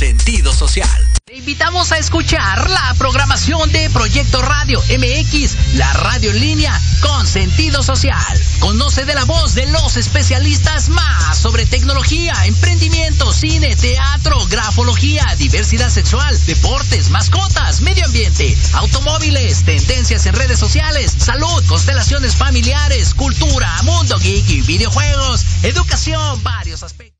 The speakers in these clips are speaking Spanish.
sentido social. Te invitamos a escuchar la programación de Proyecto Radio MX, la radio en línea con sentido social. Conoce de la voz de los especialistas más sobre tecnología, emprendimiento, cine, teatro, grafología, diversidad sexual, deportes, mascotas, medio ambiente, automóviles, tendencias en redes sociales, salud, constelaciones familiares, cultura, mundo geek y videojuegos, educación, varios aspectos.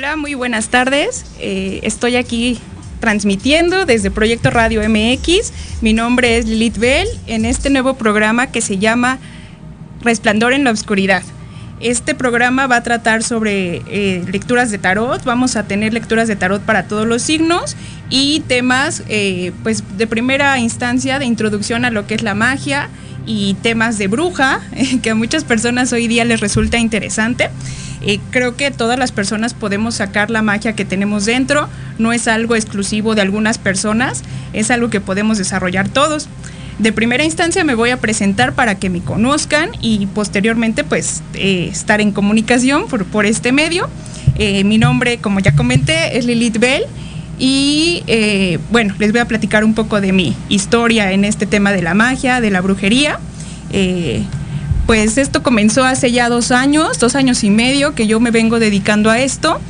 Hola, muy buenas tardes. Eh, estoy aquí transmitiendo desde Proyecto Radio MX. Mi nombre es Lilith Bell en este nuevo programa que se llama Resplandor en la Oscuridad. Este programa va a tratar sobre eh, lecturas de tarot. Vamos a tener lecturas de tarot para todos los signos y temas, eh, pues, de primera instancia de introducción a lo que es la magia y temas de bruja, que a muchas personas hoy día les resulta interesante. Eh, creo que todas las personas podemos sacar la magia que tenemos dentro, no es algo exclusivo de algunas personas, es algo que podemos desarrollar todos. De primera instancia me voy a presentar para que me conozcan y posteriormente pues eh, estar en comunicación por, por este medio. Eh, mi nombre, como ya comenté, es Lilith Bell y eh, bueno, les voy a platicar un poco de mi historia en este tema de la magia, de la brujería. Pues esto comenzó hace ya dos años, dos años y medio que yo me vengo dedicando a esto.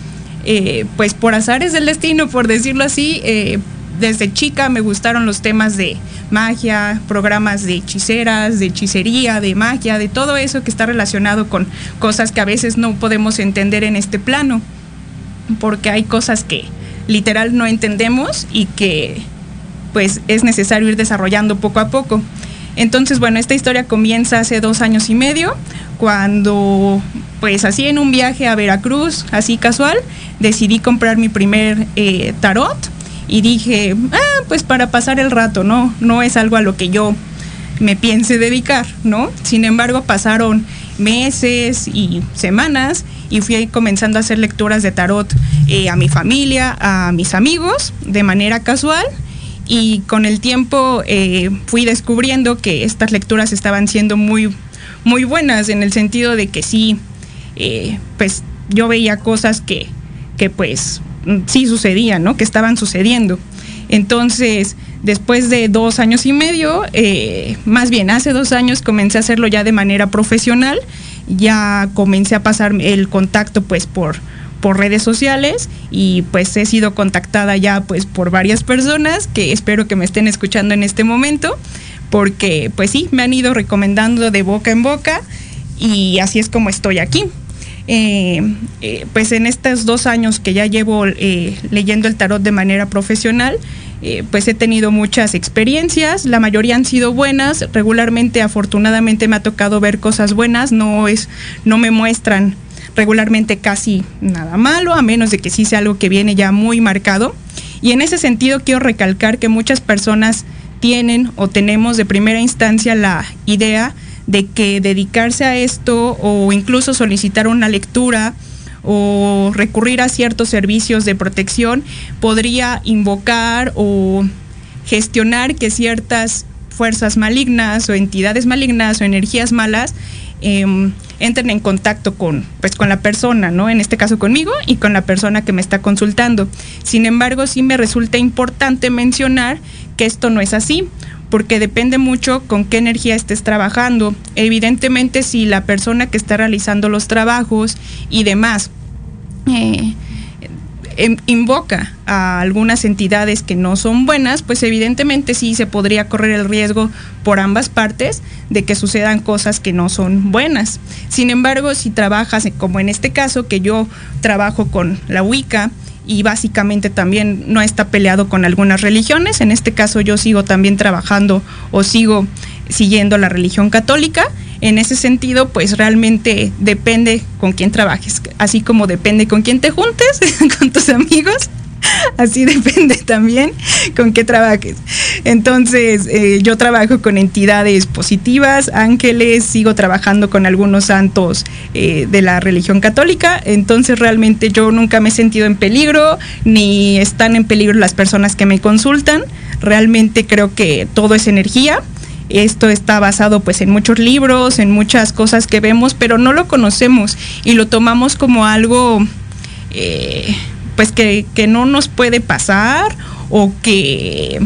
Eh, pues por azares del destino, por decirlo así, eh, desde chica me gustaron los temas de magia, programas de hechiceras, de hechicería, de magia, de todo eso que está relacionado con cosas que a veces no podemos entender en este plano, porque hay cosas que literal no entendemos y que pues es necesario ir desarrollando poco a poco. Entonces, bueno, esta historia comienza hace dos años y medio, cuando, pues así en un viaje a Veracruz, así casual, decidí comprar mi primer eh, tarot y dije, ah, pues para pasar el rato, ¿no? No es algo a lo que yo me piense dedicar, ¿no? Sin embargo, pasaron meses y semanas y fui comenzando a hacer lecturas de tarot eh, a mi familia, a mis amigos, de manera casual. Y con el tiempo eh, fui descubriendo que estas lecturas estaban siendo muy, muy buenas en el sentido de que sí, eh, pues yo veía cosas que, que pues sí sucedían, ¿no? Que estaban sucediendo. Entonces, después de dos años y medio, eh, más bien hace dos años comencé a hacerlo ya de manera profesional, ya comencé a pasar el contacto pues por, por redes sociales y pues he sido contactada ya pues por varias personas que espero que me estén escuchando en este momento porque pues sí, me han ido recomendando de boca en boca y así es como estoy aquí. Eh, eh, pues en estos dos años que ya llevo eh, leyendo el tarot de manera profesional, pues he tenido muchas experiencias, la mayoría han sido buenas, regularmente afortunadamente me ha tocado ver cosas buenas, no es, no me muestran regularmente casi nada malo, a menos de que sí sea algo que viene ya muy marcado. Y en ese sentido quiero recalcar que muchas personas tienen o tenemos de primera instancia la idea de que dedicarse a esto o incluso solicitar una lectura o recurrir a ciertos servicios de protección podría invocar o gestionar que ciertas fuerzas malignas o entidades malignas o energías malas em, entren en contacto con, pues, con la persona, ¿no? En este caso conmigo y con la persona que me está consultando. Sin embargo, sí me resulta importante mencionar que esto no es así, porque depende mucho con qué energía estés trabajando. Evidentemente, si la persona que está realizando los trabajos y demás eh, invoca a algunas entidades que no son buenas, pues evidentemente sí se podría correr el riesgo por ambas partes de que sucedan cosas que no son buenas. Sin embargo, si trabajas, como en este caso, que yo trabajo con la Wicca, y básicamente también no está peleado con algunas religiones. En este caso yo sigo también trabajando o sigo siguiendo la religión católica. En ese sentido, pues realmente depende con quién trabajes, así como depende con quién te juntes, con tus amigos, Así depende también con qué trabajes. Entonces, eh, yo trabajo con entidades positivas, ángeles, sigo trabajando con algunos santos eh, de la religión católica. Entonces, realmente yo nunca me he sentido en peligro, ni están en peligro las personas que me consultan. Realmente creo que todo es energía. Esto está basado pues en muchos libros, en muchas cosas que vemos, pero no lo conocemos y lo tomamos como algo eh, pues que, no nos puede pasar o que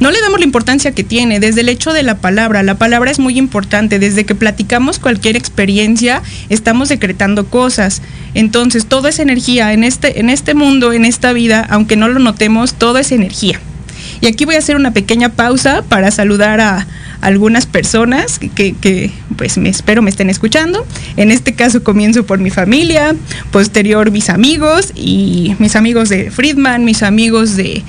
no le damos la importancia que tiene desde el hecho de la palabra. La palabra es muy importante. Desde que platicamos cualquier experiencia, estamos decretando cosas. Entonces, todo es energía. En este, en este mundo, en esta vida, aunque no lo notemos, todo es energía. Y aquí voy a hacer una pequeña pausa para saludar a, algunas personas que, pues me espero me estén escuchando. En este caso comienzo por mi familia, posterior mis amigos y mis amigos de Friedman, mis amigos de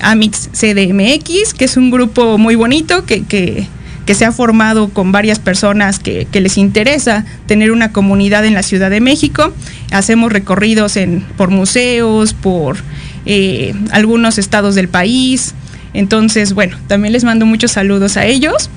Amix CDMX, que es un grupo muy bonito que, que, se ha formado con varias personas que, les interesa tener una comunidad en la Ciudad de México. Hacemos recorridos en, por museos, por eh, algunos estados del país. Entonces, bueno, también les mando muchos saludos a ellos.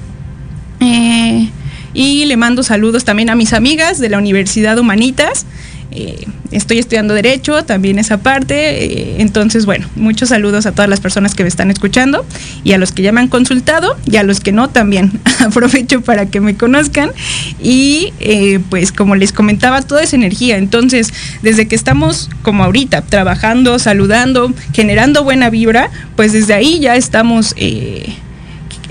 Eh, y le mando saludos también a mis amigas de la Universidad Humanitas. Eh, estoy estudiando Derecho, también esa parte. Eh, entonces, bueno, muchos saludos a todas las personas que me están escuchando y a los que ya me han consultado y a los que no también. Aprovecho para que me conozcan. Y pues como les comentaba, toda esa energía. Entonces, desde que estamos como ahorita, trabajando, saludando, generando buena vibra, pues desde ahí ya estamos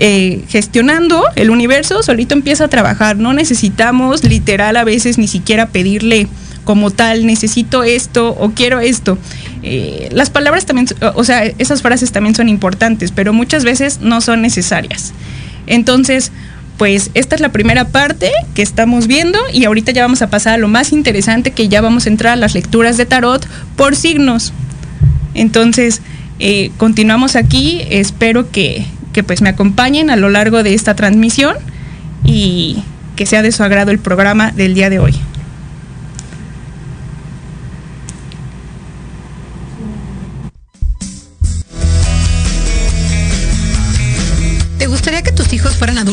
eh, gestionando el universo, solito empieza a trabajar. No necesitamos literal a veces ni siquiera pedirle como tal, necesito esto o quiero esto. Eh, las palabras también, o sea, esas frases también son importantes, pero muchas veces no son necesarias. Entonces, pues esta es la primera parte que estamos viendo y ahorita ya vamos a pasar a lo más interesante que ya vamos a entrar a las lecturas de tarot por signos. Entonces, eh, continuamos aquí, espero que, que pues me acompañen a lo largo de esta transmisión y que sea de su agrado el programa del día de hoy.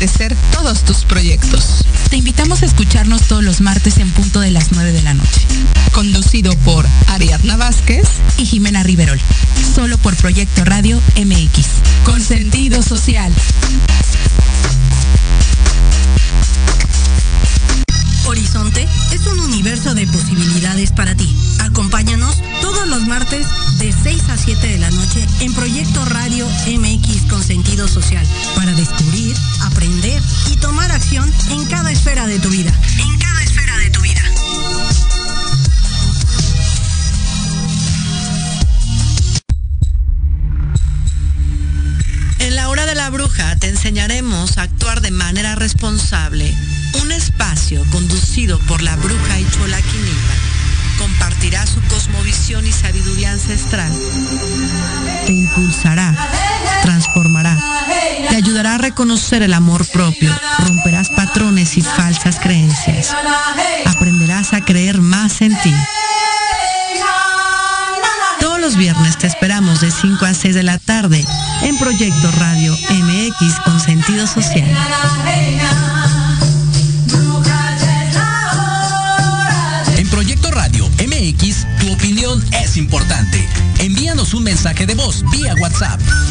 Enaltecer todos tus proyectos. Te invitamos a escucharnos todos los martes en punto de las 9 de la noche. Conducido por Ariadna Vázquez y Jimena Riverol. Solo por Proyecto Radio MX. Con sentido social. Horizonte es un universo de posibilidades para ti. Acompáñanos todos los martes de 6 a 7 de la noche en Proyecto Radio MX con sentido social para descubrir, aprender y tomar acción en cada esfera de tu vida. En cada esfera de tu vida. En la hora de la bruja te enseñaremos a actuar de manera responsable. Un espacio conducido por la bruja y chola Quinipa compartirá su cosmovisión y sabiduría ancestral. Te impulsará, transformará, ayudará a reconocer el amor propio, romperás patrones y falsas creencias. Aprenderás a creer más en ti. Todos los viernes te esperamos de 5 a 6 de la tarde en Proyecto Radio MX con sentido social. En Proyecto Radio MX, tu opinión es importante. Envíanos un mensaje de voz vía WhatsApp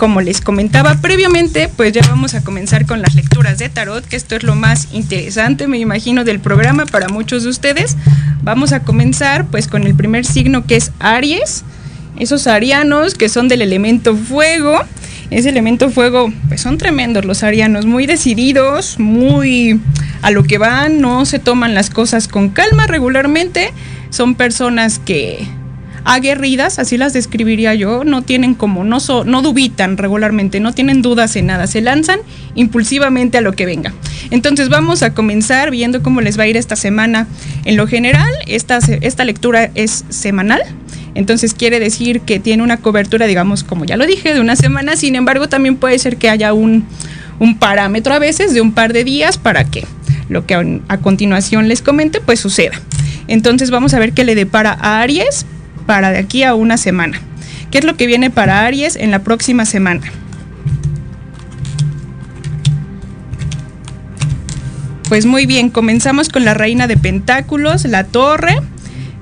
Como les comentaba previamente, pues ya vamos a comenzar con las lecturas de tarot, que esto es lo más interesante, me imagino, del programa para muchos de ustedes. Vamos a comenzar pues con el primer signo que es Aries, esos arianos que son del elemento fuego. Ese elemento fuego, pues son tremendos los arianos, muy decididos, muy a lo que van, no se toman las cosas con calma regularmente. Son personas que aguerridas, así las describiría yo, no tienen como, no, so- no dubitan regularmente, no tienen dudas en nada, se lanzan impulsivamente a lo que venga. Entonces vamos a comenzar viendo cómo les va a ir esta semana. En lo general, esta, esta lectura es semanal. Entonces quiere decir que tiene una cobertura, digamos, como ya lo dije, de una semana. Sin embargo, también puede ser que haya un, un parámetro a veces de un par de días para que lo que a, a continuación les comente, pues suceda. Entonces vamos a ver qué le depara a Aries para de aquí a una semana. ¿Qué es lo que viene para Aries en la próxima semana? Pues muy bien, comenzamos con la reina de pentáculos, la torre,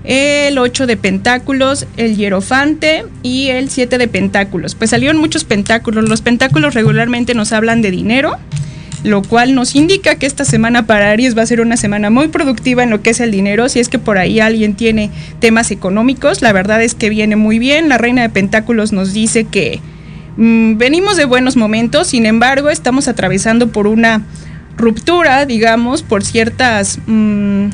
el 8 de pentáculos, el hierofante y el 7 de pentáculos. Pues salieron muchos pentáculos. Los pentáculos regularmente nos hablan de dinero, lo cual nos indica que esta semana para Aries va a ser una semana muy productiva en lo que es el dinero. Si es que por ahí alguien tiene temas económicos, la verdad es que viene muy bien. La reina de pentáculos nos dice que mm, venimos de buenos momentos, sin embargo estamos atravesando por una ruptura, digamos, por ciertas, mm,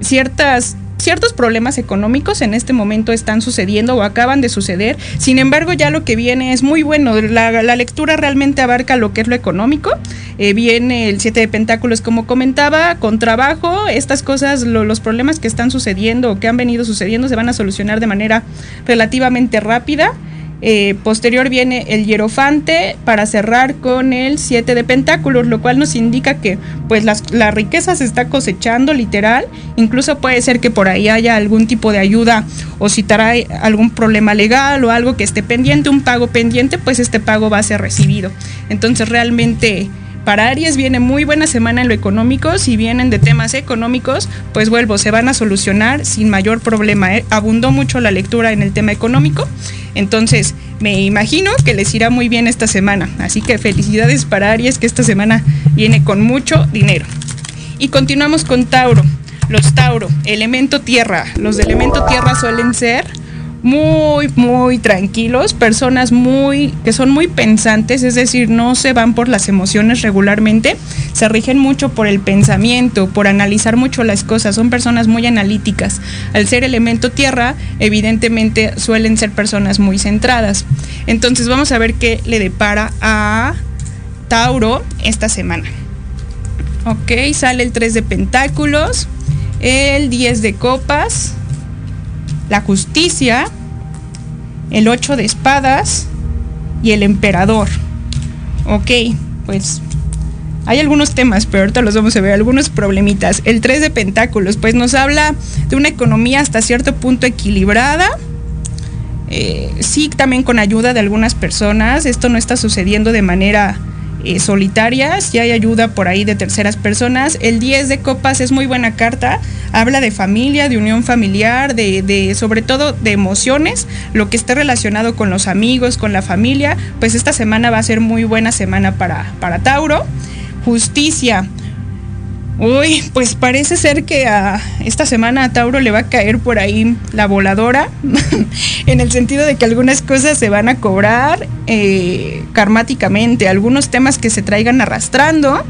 ciertas ciertos problemas económicos en este momento están sucediendo o acaban de suceder. Sin embargo, ya lo que viene es muy bueno. La, lectura realmente abarca lo que es lo económico. Eh, viene el 7 de Pentáculos, como comentaba, con trabajo. Estas cosas, los problemas que están sucediendo o que han venido sucediendo se van a solucionar de manera relativamente rápida. Eh, posterior viene el hierofante para cerrar con el 7 de pentáculos, lo cual nos indica que pues la riqueza se está cosechando literal, incluso puede ser que por ahí haya algún tipo de ayuda o si trae algún problema legal o algo que esté pendiente, un pago pendiente, pues este pago va a ser recibido. Entonces realmente para Aries viene muy buena semana en lo económico. Si vienen de temas económicos, pues vuelvo, se van a solucionar sin mayor problema. ¿eh? Abundó mucho la lectura en el tema económico. Entonces, me imagino que les irá muy bien esta semana. Así que felicidades para Aries, que esta semana viene con mucho dinero. Y continuamos con Tauro. Los Tauro, elemento tierra. Los de elemento tierra suelen ser muy, muy tranquilos, personas muy, que son muy pensantes, es decir, no se van por las emociones regularmente, se rigen mucho por el pensamiento, por analizar mucho las cosas, son personas muy analíticas. Al ser elemento tierra, evidentemente suelen ser personas muy centradas. Entonces vamos a ver qué le depara a Tauro esta semana. Ok, sale el 3 de pentáculos, el 10 de copas, la justicia, el 8 de espadas y el emperador. Ok, pues hay algunos temas, pero ahorita los vamos a ver, algunos problemitas. El 3 de pentáculos, pues nos habla de una economía hasta cierto punto equilibrada. Eh, sí, también con ayuda de algunas personas. Esto no está sucediendo de manera eh, solitarias, ya hay ayuda por ahí de terceras personas. El 10 de copas es muy buena carta, habla de familia, de unión familiar, de, de, sobre todo de emociones, lo que esté relacionado con los amigos, con la familia, pues esta semana va a ser muy buena semana para, para Tauro. Justicia, Uy, pues parece ser que a esta semana a Tauro le va a caer por ahí la voladora, en el sentido de que algunas cosas se van a cobrar eh, karmáticamente, algunos temas que se traigan arrastrando,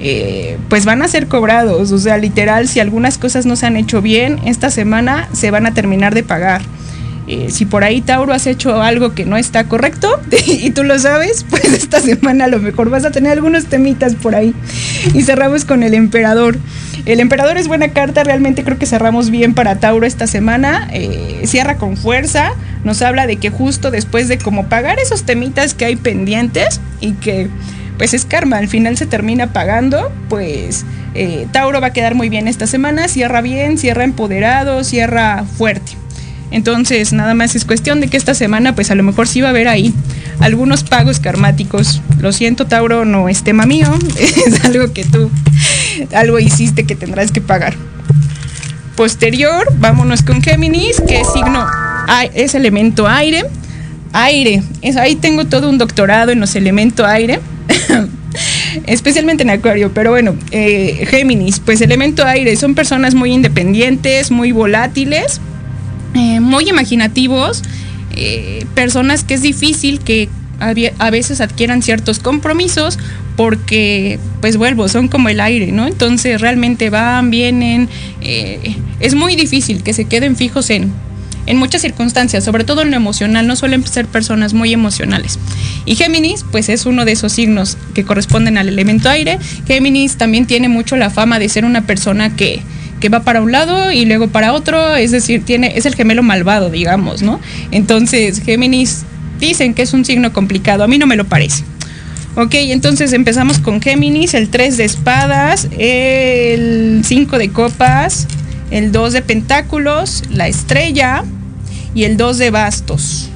eh, pues van a ser cobrados, o sea, literal, si algunas cosas no se han hecho bien, esta semana se van a terminar de pagar. Eh, si por ahí Tauro has hecho algo que no está correcto y tú lo sabes, pues esta semana a lo mejor vas a tener algunos temitas por ahí. Y cerramos con el emperador. El emperador es buena carta, realmente creo que cerramos bien para Tauro esta semana. Eh, cierra con fuerza, nos habla de que justo después de como pagar esos temitas que hay pendientes y que pues es karma, al final se termina pagando, pues eh, Tauro va a quedar muy bien esta semana, cierra bien, cierra empoderado, cierra fuerte. Entonces, nada más es cuestión de que esta semana, pues a lo mejor sí va a haber ahí algunos pagos karmáticos. Lo siento, Tauro, no es tema mío, es algo que tú, algo hiciste que tendrás que pagar. Posterior, vámonos con Géminis, que es signo, es elemento aire. Aire, es, ahí tengo todo un doctorado en los elementos aire. especialmente en Acuario, pero bueno, eh, Géminis, pues elemento aire, son personas muy independientes, muy volátiles, eh, muy imaginativos, eh, personas que es difícil que a veces adquieran ciertos compromisos porque, pues vuelvo, son como el aire, ¿no? Entonces realmente van, vienen, eh, es muy difícil que se queden fijos en, en muchas circunstancias, sobre todo en lo emocional, no suelen ser personas muy emocionales. Y Géminis, pues es uno de esos signos que corresponden al elemento aire. Géminis también tiene mucho la fama de ser una persona que, que va para un lado y luego para otro, es decir, tiene, es el gemelo malvado, digamos, ¿no? Entonces, Géminis dicen que es un signo complicado, a mí no me lo parece. Ok, entonces empezamos con Géminis, el 3 de espadas, el 5 de copas, el 2 de pentáculos, la estrella y el 2 de bastos.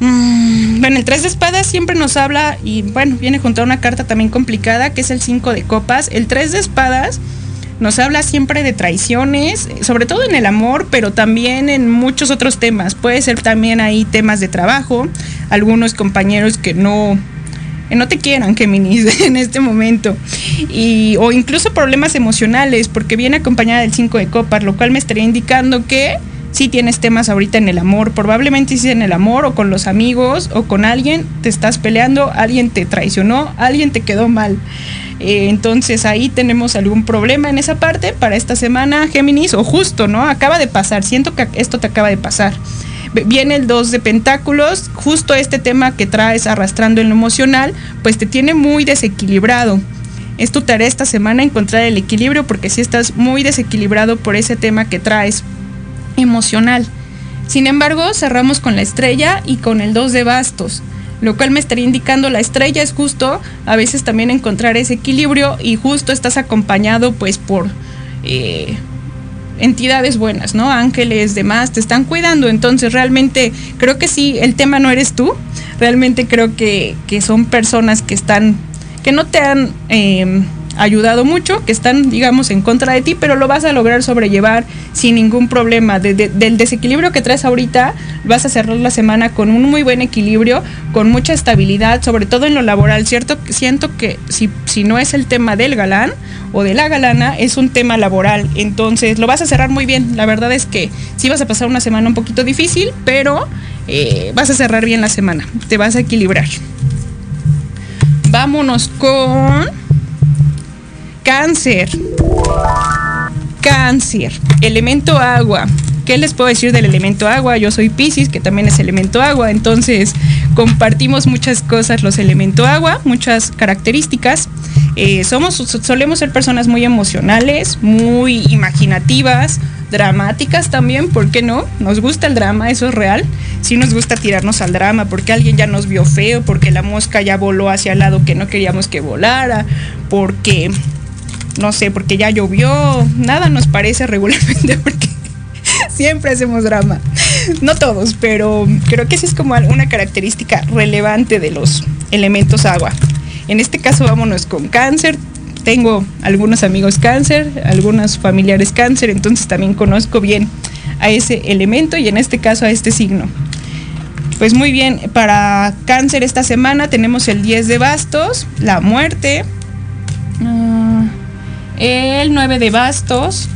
Mm, bueno, el 3 de espadas siempre nos habla, y bueno, viene junto a una carta también complicada, que es el 5 de copas. El 3 de espadas nos habla siempre de traiciones, sobre todo en el amor, pero también en muchos otros temas. Puede ser también ahí temas de trabajo, algunos compañeros que no no te quieran, Géminis, en este momento. Y, o incluso problemas emocionales, porque viene acompañada del 5 de copas, lo cual me estaría indicando que si tienes temas ahorita en el amor, probablemente si en el amor o con los amigos o con alguien te estás peleando, alguien te traicionó, alguien te quedó mal. Eh, entonces ahí tenemos algún problema en esa parte para esta semana, Géminis, o justo, ¿no? Acaba de pasar, siento que esto te acaba de pasar. Viene el 2 de pentáculos, justo este tema que traes arrastrando en lo emocional, pues te tiene muy desequilibrado. Es tu tarea esta semana encontrar el equilibrio porque si estás muy desequilibrado por ese tema que traes emocional. Sin embargo, cerramos con la estrella y con el 2 de bastos, lo cual me estaría indicando la estrella es justo a veces también encontrar ese equilibrio y justo estás acompañado pues por eh, entidades buenas, ¿no? Ángeles, demás, te están cuidando. Entonces realmente creo que sí, el tema no eres tú, realmente creo que, que son personas que están, que no te han... Eh, ayudado mucho, que están, digamos, en contra de ti, pero lo vas a lograr sobrellevar sin ningún problema. del desequilibrio que traes ahorita, vas a cerrar la semana con un muy buen equilibrio, con mucha estabilidad, sobre todo en lo laboral. Cierto, siento que si, si no es el tema del galán o de la galana, es un tema laboral. Entonces lo vas a cerrar muy bien. La verdad es que sí vas a pasar una semana un poquito difícil, pero eh, vas a cerrar bien la semana. Te vas a equilibrar. Vámonos con Cáncer. Cáncer. Elemento agua. ¿Qué les puedo decir del elemento agua? Yo soy Pisces, que también es elemento agua, entonces compartimos muchas cosas los elementos agua, muchas características. Eh, somos, solemos ser personas muy emocionales, muy imaginativas, dramáticas también, ¿por qué no? Nos gusta el drama, eso es real. Sí nos gusta tirarnos al drama porque alguien ya nos vio feo, porque la mosca ya voló hacia el lado que no queríamos que volara, porque no sé, porque ya llovió, nada nos parece regularmente porque siempre hacemos drama. No todos, pero creo que sí es como una característica relevante de los elementos agua. En este caso vámonos con cáncer. Tengo algunos amigos cáncer, algunos familiares cáncer, entonces también conozco bien a ese elemento y en este caso a este signo. Pues muy bien, para cáncer esta semana tenemos el 10 de bastos, la muerte. Ah, el 9 de bastos,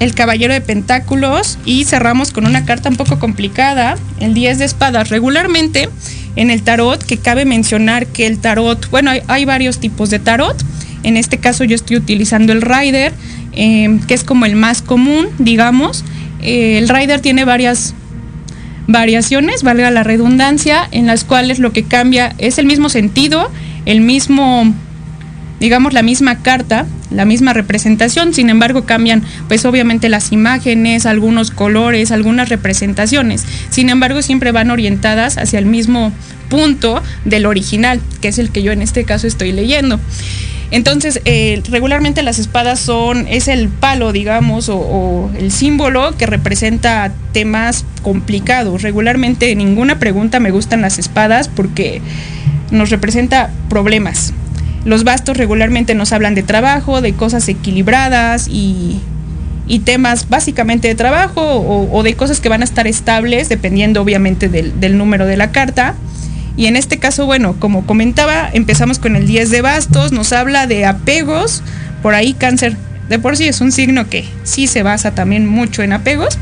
el caballero de pentáculos y cerramos con una carta un poco complicada, el 10 de espadas. Regularmente en el tarot, que cabe mencionar que el tarot, bueno, hay, varios tipos de tarot. En este caso yo estoy utilizando el Rider, em, que es como el más común, digamos. Eh, el Rider tiene varias variaciones, valga la redundancia, en las cuales lo que cambia es el mismo sentido, el mismo digamos, la misma carta, la misma representación, sin embargo cambian pues obviamente las imágenes, algunos colores, algunas representaciones, sin embargo siempre van orientadas hacia el mismo punto del original, que es el que yo en este caso estoy leyendo. Entonces, eh, regularmente las espadas son, es el palo, digamos, o, el símbolo que representa temas complicados. Regularmente ninguna pregunta me gustan las espadas porque nos representa problemas, los bastos regularmente nos hablan de trabajo, de cosas equilibradas y, temas básicamente de trabajo o, de cosas que van a estar estables dependiendo obviamente del, del, número de la carta. Y en este caso, bueno, como comentaba, empezamos con el 10 de bastos, nos habla de apegos, por ahí cáncer de por sí es un signo que sí se basa también mucho en apegos.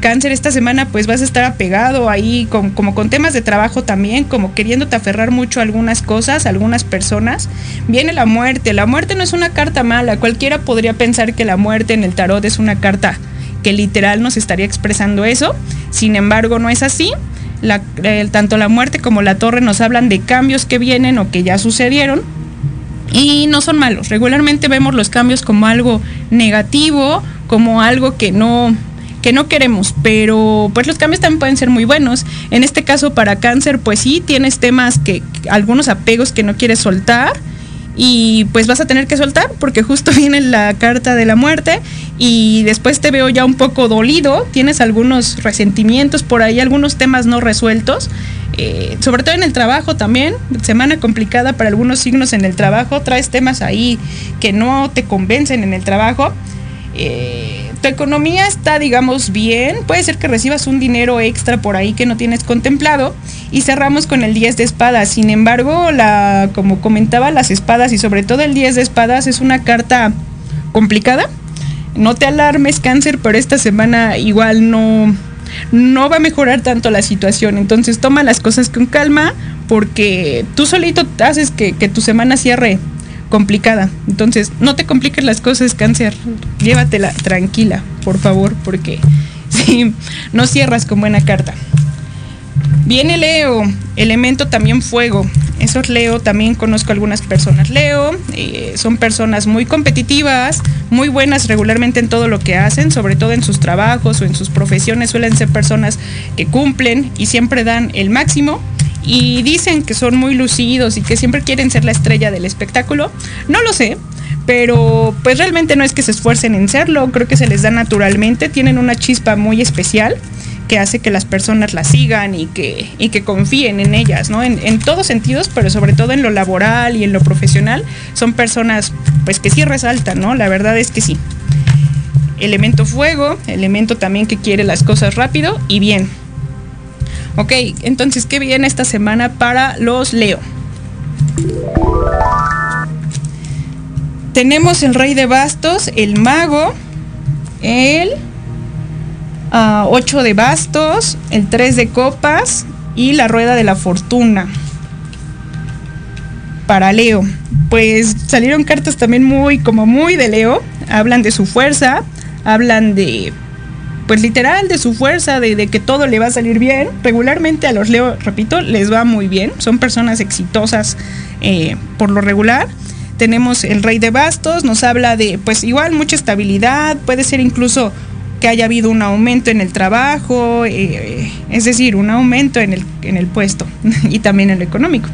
Cáncer esta semana pues vas a estar apegado ahí como con temas de trabajo también, como queriéndote aferrar mucho a algunas cosas, a algunas personas. Viene la muerte, la muerte no es una carta mala, cualquiera podría pensar que la muerte en el tarot es una carta que literal nos estaría expresando eso, sin embargo no es así. tanto la muerte como la torre nos hablan de cambios que vienen o que ya sucedieron y no son malos. Regularmente vemos los cambios como algo negativo, como algo que no que no queremos, pero pues los cambios también pueden ser muy buenos. En este caso para cáncer, pues sí tienes temas que algunos apegos que no quieres soltar y pues vas a tener que soltar porque justo viene la carta de la muerte y después te veo ya un poco dolido, tienes algunos resentimientos por ahí, algunos temas no resueltos eh, sobre todo en el trabajo también, semana complicada para algunos signos en el trabajo, traes temas ahí que no te convencen en el trabajo. Eh, tu economía está, digamos, bien, puede ser que recibas un dinero extra por ahí que no tienes contemplado y cerramos con el 10 de espadas. Sin embargo, la, como comentaba, las espadas y sobre todo el 10 de espadas es una carta complicada no te alarmes cáncer, pero esta semana igual no, no va a mejorar tanto la situación. Entonces toma las cosas con calma porque tú solito haces que, tu semana cierre complicada. Entonces no te compliques las cosas cáncer, llévatela tranquila, por favor, porque si no cierras con buena carta. Viene Leo, elemento también fuego. Esos Leo, también conozco algunas personas. Leo eh, son personas muy competitivas, muy buenas regularmente en todo lo que hacen, sobre todo en sus trabajos o en sus profesiones. Suelen ser personas que cumplen y siempre dan el máximo. Y dicen que son muy lucidos y que siempre quieren ser la estrella del espectáculo. No lo sé, pero pues realmente no es que se esfuercen en serlo, creo que se les da naturalmente, tienen una chispa muy especial que hace que las personas las sigan y que, y que confíen en ellas, ¿no? En, en, todos sentidos, pero sobre todo en lo laboral y en lo profesional, son personas pues que sí resaltan, ¿no? La verdad es que sí. Elemento fuego, elemento también que quiere las cosas rápido y bien. Ok, entonces, ¿qué viene esta semana para los Leo? Tenemos el rey de bastos, el mago, el 8 de bastos, el 3 de copas y la rueda de la fortuna. Para Leo, pues salieron cartas también muy, como muy de Leo. Hablan de su fuerza, hablan de, pues literal, de su fuerza, de, de que todo le va a salir bien. Regularmente a los Leo, repito, les va muy bien. Son personas exitosas eh, por lo regular tenemos el rey de bastos, nos habla de pues igual mucha estabilidad, puede ser incluso que haya habido un aumento en el trabajo, eh, es decir, un aumento en el, en el puesto y también en lo económico.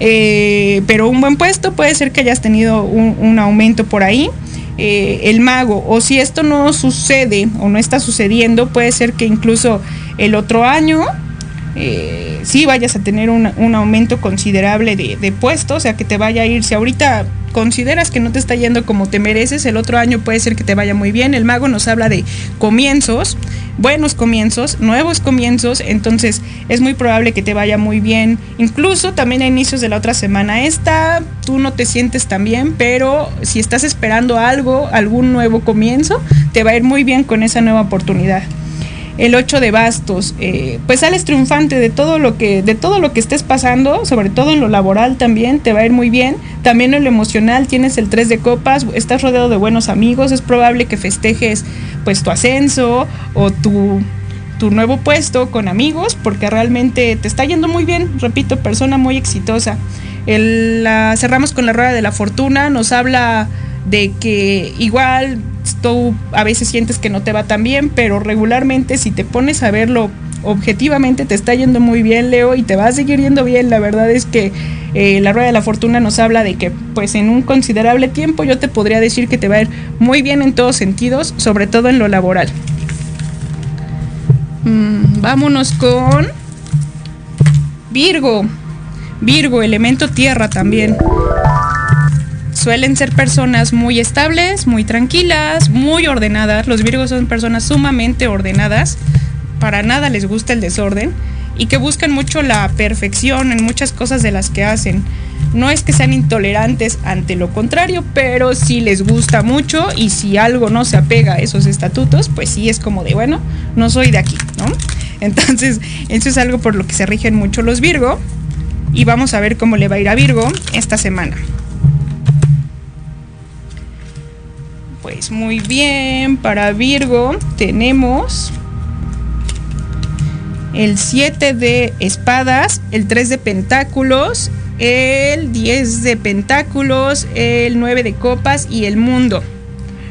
Eh, pero un buen puesto puede ser que hayas tenido un, aumento por ahí. Eh, el mago, o si esto no sucede o no está sucediendo, puede ser que incluso el otro año eh, sí vayas a tener un, aumento considerable de, de puestos, o sea que te vaya a ir, si ahorita consideras que no te está yendo como te mereces, el otro año puede ser que te vaya muy bien. El mago nos habla de comienzos, buenos comienzos, nuevos comienzos, entonces es muy probable que te vaya muy bien. Incluso también a inicios de la otra semana esta, tú no te sientes tan bien, pero si estás esperando algo, algún nuevo comienzo, te va a ir muy bien con esa nueva oportunidad el 8 de bastos, eh, pues sales triunfante de todo lo que de todo lo que estés pasando, sobre todo en lo laboral también te va a ir muy bien. También en lo emocional tienes el 3 de copas, estás rodeado de buenos amigos, es probable que festejes pues tu ascenso o tu tu nuevo puesto con amigos porque realmente te está yendo muy bien, repito, persona muy exitosa. El, la, cerramos con la rueda de la fortuna, nos habla de que igual tú a veces sientes que no te va tan bien, pero regularmente si te pones a verlo objetivamente te está yendo muy bien, Leo, y te va a seguir yendo bien. La verdad es que eh, la rueda de la fortuna nos habla de que pues en un considerable tiempo yo te podría decir que te va a ir muy bien en todos sentidos, sobre todo en lo laboral. Mm, vámonos con Virgo. Virgo, elemento tierra también suelen ser personas muy estables, muy tranquilas, muy ordenadas. Los Virgos son personas sumamente ordenadas, para nada les gusta el desorden y que buscan mucho la perfección en muchas cosas de las que hacen. No es que sean intolerantes ante lo contrario, pero sí les gusta mucho y si algo no se apega a esos estatutos, pues sí es como de, bueno, no soy de aquí, ¿no? Entonces, eso es algo por lo que se rigen mucho los Virgo y vamos a ver cómo le va a ir a Virgo esta semana. Pues muy bien, para Virgo tenemos el 7 de espadas, el 3 de pentáculos, el 10 de pentáculos, el 9 de copas y el mundo.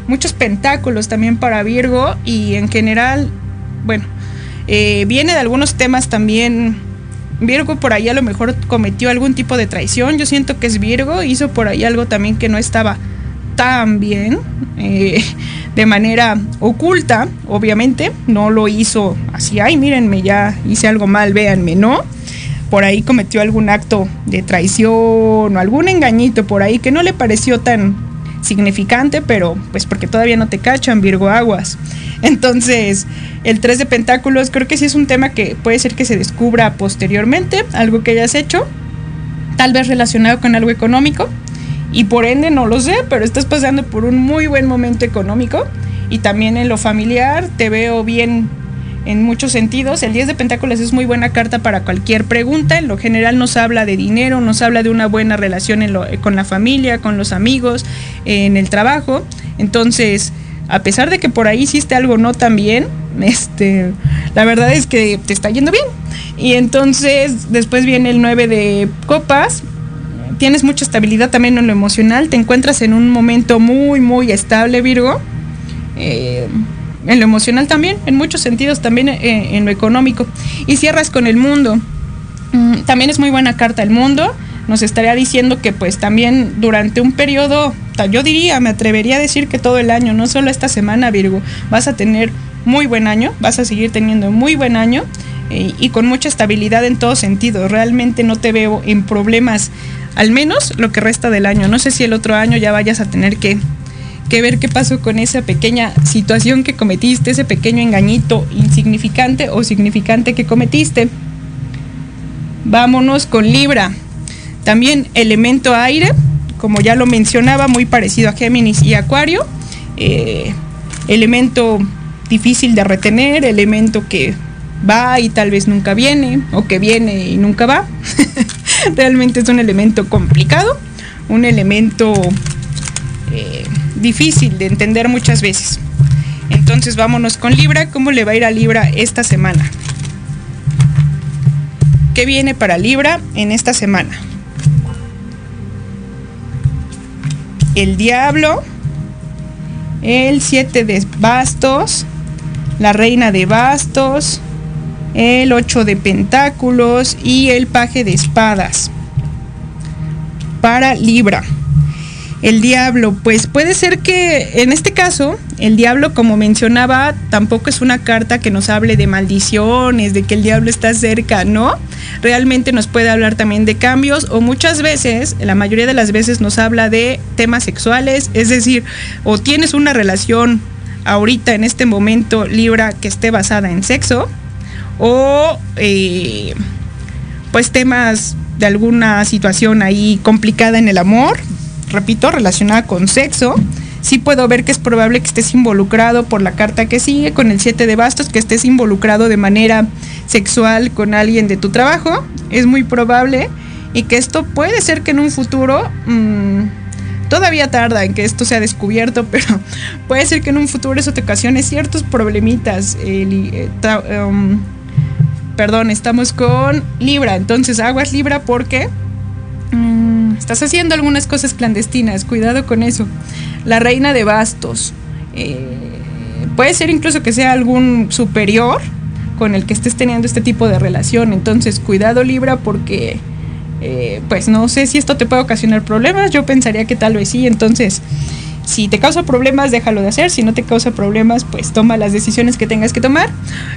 Muchos pentáculos también para Virgo y en general, bueno, eh, viene de algunos temas también. Virgo por ahí a lo mejor cometió algún tipo de traición. Yo siento que es Virgo, hizo por ahí algo también que no estaba tan bien, eh, de manera oculta, obviamente, no lo hizo así, ay, mírenme, ya hice algo mal, véanme, ¿no? Por ahí cometió algún acto de traición o algún engañito por ahí que no le pareció tan significante, pero pues porque todavía no te cachan, Virgo Aguas. Entonces, el 3 de Pentáculos creo que sí es un tema que puede ser que se descubra posteriormente, algo que hayas hecho, tal vez relacionado con algo económico, y por ende no lo sé, pero estás pasando por un muy buen momento económico y también en lo familiar te veo bien en muchos sentidos. El 10 de Pentáculos es muy buena carta para cualquier pregunta. En lo general nos habla de dinero, nos habla de una buena relación con la familia, con los amigos, en el trabajo. Entonces, a pesar de que por ahí hiciste algo no tan bien, este, la verdad es que te está yendo bien. Y entonces después viene el 9 de copas. Tienes mucha estabilidad también en lo emocional. Te encuentras en un momento muy, muy estable, Virgo. Eh, en lo emocional también, en muchos sentidos, también eh, en lo económico. Y cierras con el mundo. Mm, también es muy buena carta el mundo. Nos estaría diciendo que pues también durante un periodo, yo diría, me atrevería a decir que todo el año, no solo esta semana, Virgo, vas a tener muy buen año, vas a seguir teniendo muy buen año eh, y con mucha estabilidad en todo sentido. Realmente no te veo en problemas, al menos lo que resta del año. No sé si el otro año ya vayas a tener que que ver qué pasó con esa pequeña situación que cometiste, ese pequeño engañito insignificante o significante que cometiste. Vámonos con Libra. También elemento aire, como ya lo mencionaba, muy parecido a Géminis y Acuario. Eh, elemento difícil de retener, elemento que va y tal vez nunca viene, o que viene y nunca va. Realmente es un elemento complicado, un elemento eh, difícil de entender muchas veces. Entonces vámonos con Libra. ¿Cómo le va a ir a Libra esta semana? ¿Qué viene para Libra en esta semana? El diablo, el 7 de bastos, la reina de bastos, el 8 de pentáculos y el paje de espadas. Para Libra el diablo, pues puede ser que en este caso el diablo, como mencionaba, tampoco es una carta que nos hable de maldiciones, de que el diablo está cerca, ¿no? Realmente nos puede hablar también de cambios o muchas veces, la mayoría de las veces nos habla de temas sexuales, es decir, o tienes una relación ahorita en este momento Libra que esté basada en sexo o eh, pues temas de alguna situación ahí complicada en el amor, repito, relacionada con sexo, sí puedo ver que es probable que estés involucrado por la carta que sigue, con el 7 de bastos, que estés involucrado de manera sexual con alguien de tu trabajo. Es muy probable y que esto puede ser que en un futuro... Mm, todavía tarda en que esto sea descubierto, pero puede ser que en un futuro eso te ocasione ciertos problemitas. Eh, um, perdón, estamos con Libra, entonces aguas Libra porque Mm, estás haciendo algunas cosas clandestinas, cuidado con eso. La reina de bastos. Eh, puede ser incluso que sea algún superior con el que estés teniendo este tipo de relación. Entonces, cuidado Libra porque, eh, pues no sé si esto te puede ocasionar problemas. Yo pensaría que tal vez sí. Entonces, si te causa problemas, déjalo de hacer. Si no te causa problemas, pues toma las decisiones que tengas que tomar.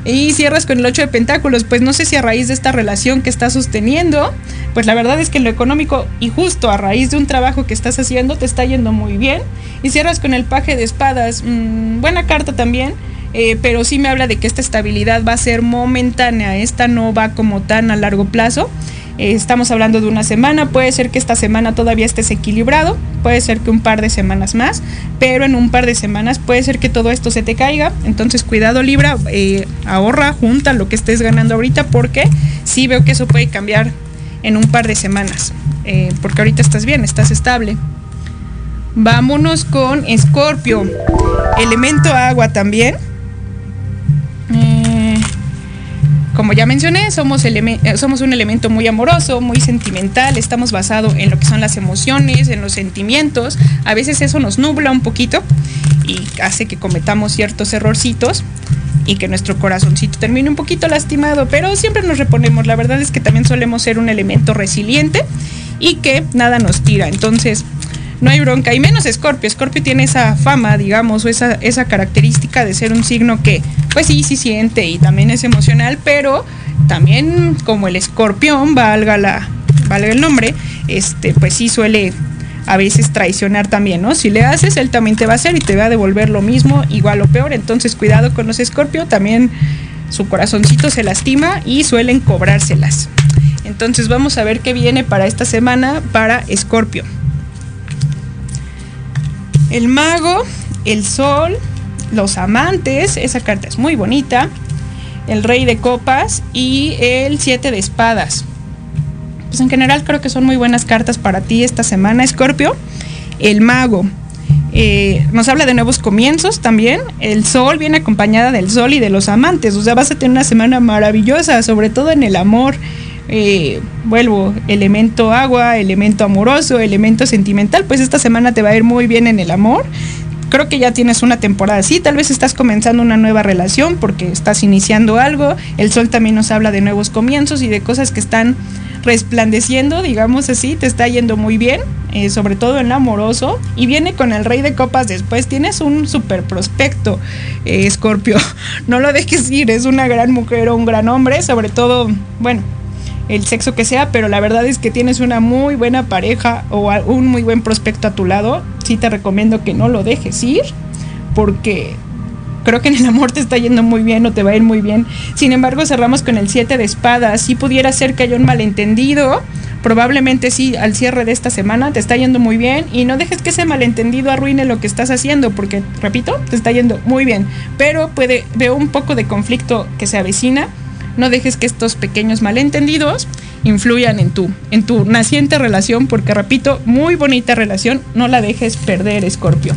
Y cierras con el 8 de pentáculos. Pues no sé si a raíz de esta relación que estás sosteniendo, pues la verdad es que en lo económico y justo a raíz de un trabajo que estás haciendo te está yendo muy bien. Y cierras con el paje de espadas. Mm, buena carta también. Eh, pero sí me habla de que esta estabilidad va a ser momentánea, esta no va como tan a largo plazo. Eh, estamos hablando de una semana, puede ser que esta semana todavía estés equilibrado, puede ser que un par de semanas más, pero en un par de semanas puede ser que todo esto se te caiga. Entonces cuidado Libra, eh, ahorra, junta lo que estés ganando ahorita porque sí veo que eso puede cambiar en un par de semanas, eh, porque ahorita estás bien, estás estable. Vámonos con Escorpio, elemento agua también como ya mencioné, somos, eh, somos un elemento muy amoroso, muy sentimental, estamos basados en lo que son las emociones, en los sentimientos. A veces eso nos nubla un poquito y hace que cometamos ciertos errorcitos y que nuestro corazoncito termine un poquito lastimado, pero siempre nos reponemos. La verdad es que también solemos ser un elemento resiliente y que nada nos tira. Entonces, no hay bronca, y menos Scorpio. Scorpio tiene esa fama, digamos, o esa, esa característica de ser un signo que, pues sí, sí siente y también es emocional, pero también como el escorpión, valga, la, valga el nombre, este, pues sí suele a veces traicionar también, ¿no? Si le haces, él también te va a hacer y te va a devolver lo mismo, igual o peor. Entonces, cuidado con los Scorpio, también su corazoncito se lastima y suelen cobrárselas. Entonces, vamos a ver qué viene para esta semana para Scorpio el mago, el sol, los amantes, esa carta es muy bonita. El rey de copas y el siete de espadas. Pues en general creo que son muy buenas cartas para ti esta semana, Escorpio. El mago. Eh, nos habla de nuevos comienzos también. El sol viene acompañada del sol y de los amantes. O sea, vas a tener una semana maravillosa, sobre todo en el amor. Eh, vuelvo, elemento agua, elemento amoroso, elemento sentimental. Pues esta semana te va a ir muy bien en el amor creo que ya tienes una temporada así, tal vez estás comenzando una nueva relación porque estás iniciando algo, el sol también nos habla de nuevos comienzos y de cosas que están resplandeciendo, digamos así, te está yendo muy bien, eh, sobre todo en amoroso, y viene con el rey de copas después, tienes un super prospecto, Escorpio, no lo dejes ir, es una gran mujer o un gran hombre, sobre todo, bueno, el sexo que sea, pero la verdad es que tienes una muy buena pareja o un muy buen prospecto a tu lado, sí te recomiendo que no lo dejes ir, porque creo que en el amor te está yendo muy bien o te va a ir muy bien. Sin embargo, cerramos con el 7 de espadas. Si pudiera ser que haya un malentendido, probablemente sí, al cierre de esta semana te está yendo muy bien y no dejes que ese malentendido arruine lo que estás haciendo, porque, repito, te está yendo muy bien. Pero puede, veo un poco de conflicto que se avecina no dejes que estos pequeños malentendidos influyan en tu, en tu naciente relación, porque repito, muy bonita relación, no la dejes perder, Escorpio.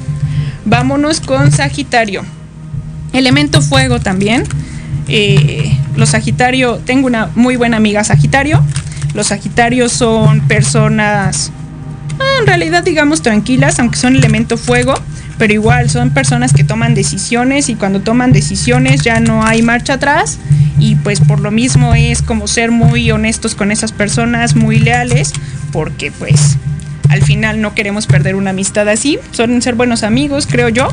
Vámonos con Sagitario. Elemento fuego también. Eh, los Sagitario, tengo una muy buena amiga Sagitario. Los Sagitarios son personas, ah, en realidad digamos tranquilas, aunque son elemento fuego pero igual son personas que toman decisiones y cuando toman decisiones ya no hay marcha atrás. Y pues por lo mismo es como ser muy honestos con esas personas, muy leales, porque pues al final no queremos perder una amistad así, suelen ser buenos amigos, creo yo,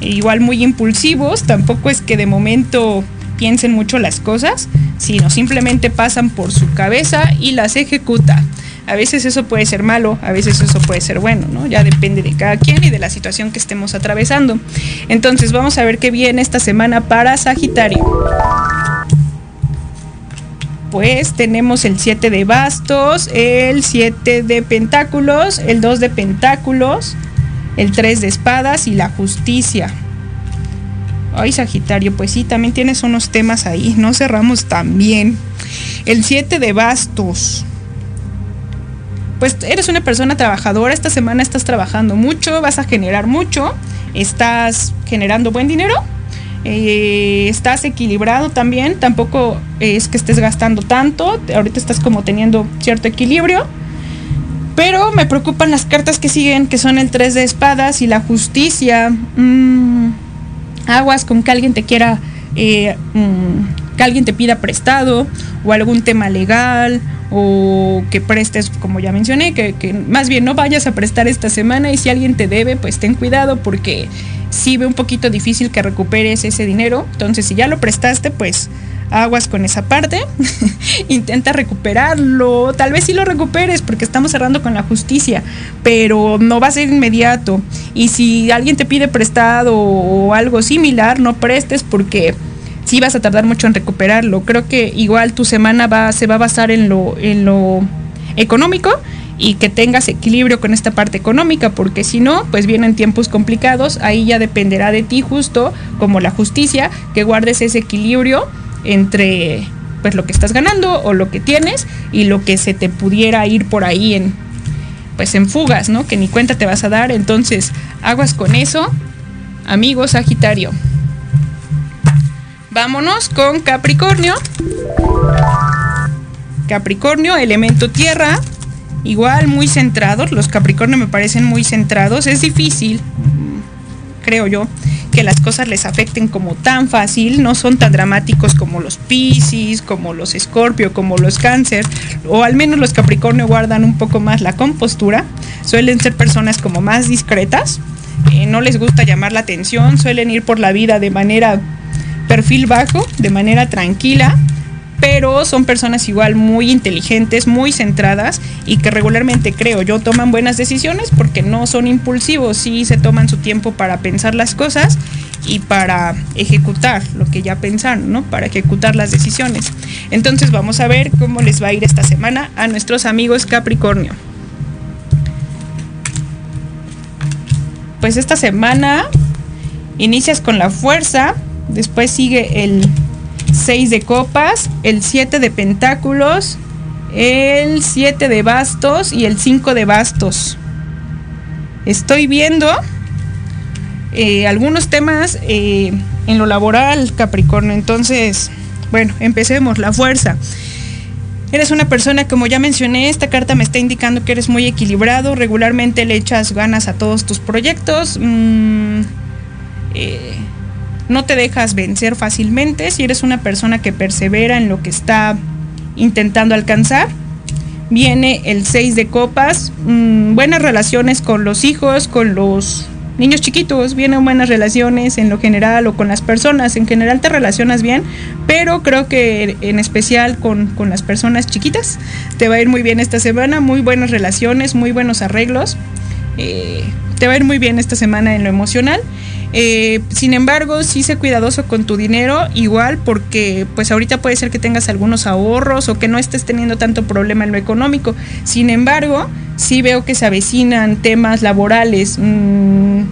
igual muy impulsivos, tampoco es que de momento piensen mucho las cosas, sino simplemente pasan por su cabeza y las ejecuta. A veces eso puede ser malo, a veces eso puede ser bueno, ¿no? Ya depende de cada quien y de la situación que estemos atravesando. Entonces vamos a ver qué viene esta semana para Sagitario. Pues tenemos el 7 de bastos, el 7 de pentáculos, el 2 de pentáculos, el 3 de espadas y la justicia. Ay, Sagitario, pues sí, también tienes unos temas ahí, no cerramos tan bien. El 7 de bastos pues eres una persona trabajadora, esta semana estás trabajando mucho, vas a generar mucho, estás generando buen dinero, eh, estás equilibrado también, tampoco es que estés gastando tanto, ahorita estás como teniendo cierto equilibrio, pero me preocupan las cartas que siguen, que son el 3 de espadas y la justicia. Mm, aguas con que alguien te quiera, eh, mm, que alguien te pida prestado o algún tema legal o que prestes, como ya mencioné, que, más bien no vayas a prestar esta semana y si alguien te debe, pues ten cuidado porque si ve un poquito difícil que recuperes ese dinero. Entonces, si ya lo prestaste, pues aguas con esa parte, intenta recuperarlo, tal vez sí lo recuperes porque estamos cerrando con la justicia, pero no va a ser inmediato. Y si alguien te pide prestado o algo similar, no prestes porque sí vas a tardar mucho en recuperarlo. Creo que igual tu semana va, se va a basar en lo, en lo económico y que tengas equilibrio con esta parte económica, porque si no, pues vienen tiempos complicados, ahí ya dependerá de ti justo como la justicia, que guardes ese equilibrio entre pues lo que estás ganando o lo que tienes y lo que se te pudiera ir por ahí en pues en fugas, ¿no? Que ni cuenta te vas a dar, entonces aguas con eso, amigo Sagitario. Vámonos con Capricornio. Capricornio, elemento tierra. Igual muy centrados. Los Capricornio me parecen muy centrados. Es difícil, creo yo, que las cosas les afecten como tan fácil. No son tan dramáticos como los Piscis, como los Escorpio, como los Cáncer. O al menos los Capricornio guardan un poco más la compostura. Suelen ser personas como más discretas. Eh, no les gusta llamar la atención. Suelen ir por la vida de manera perfil bajo, de manera tranquila, pero son personas igual muy inteligentes, muy centradas y que regularmente creo yo toman buenas decisiones porque no son impulsivos, sí se toman su tiempo para pensar las cosas y para ejecutar lo que ya pensaron, ¿no? Para ejecutar las decisiones. Entonces vamos a ver cómo les va a ir esta semana a nuestros amigos Capricornio. Pues esta semana Inicias con la fuerza, después sigue el 6 de copas, el 7 de pentáculos, el 7 de bastos y el 5 de bastos. Estoy viendo eh, algunos temas eh, en lo laboral, Capricornio. Entonces, bueno, empecemos. La fuerza. Eres una persona, como ya mencioné, esta carta me está indicando que eres muy equilibrado, regularmente le echas ganas a todos tus proyectos, mm, eh, no te dejas vencer fácilmente, si eres una persona que persevera en lo que está intentando alcanzar. Viene el 6 de copas, mm, buenas relaciones con los hijos, con los niños chiquitos, vienen buenas relaciones en lo general o con las personas, en general te relacionas bien, pero creo que en especial con, las personas chiquitas te va a ir muy bien esta semana, muy buenas relaciones, muy buenos arreglos, eh, te va a ir muy bien esta semana en lo emocional. Eh, sin embargo, sí sé cuidadoso con tu dinero, igual porque pues ahorita puede ser que tengas algunos ahorros o que no estés teniendo tanto problema en lo económico. Sin embargo, sí veo que se avecinan temas laborales. Mm,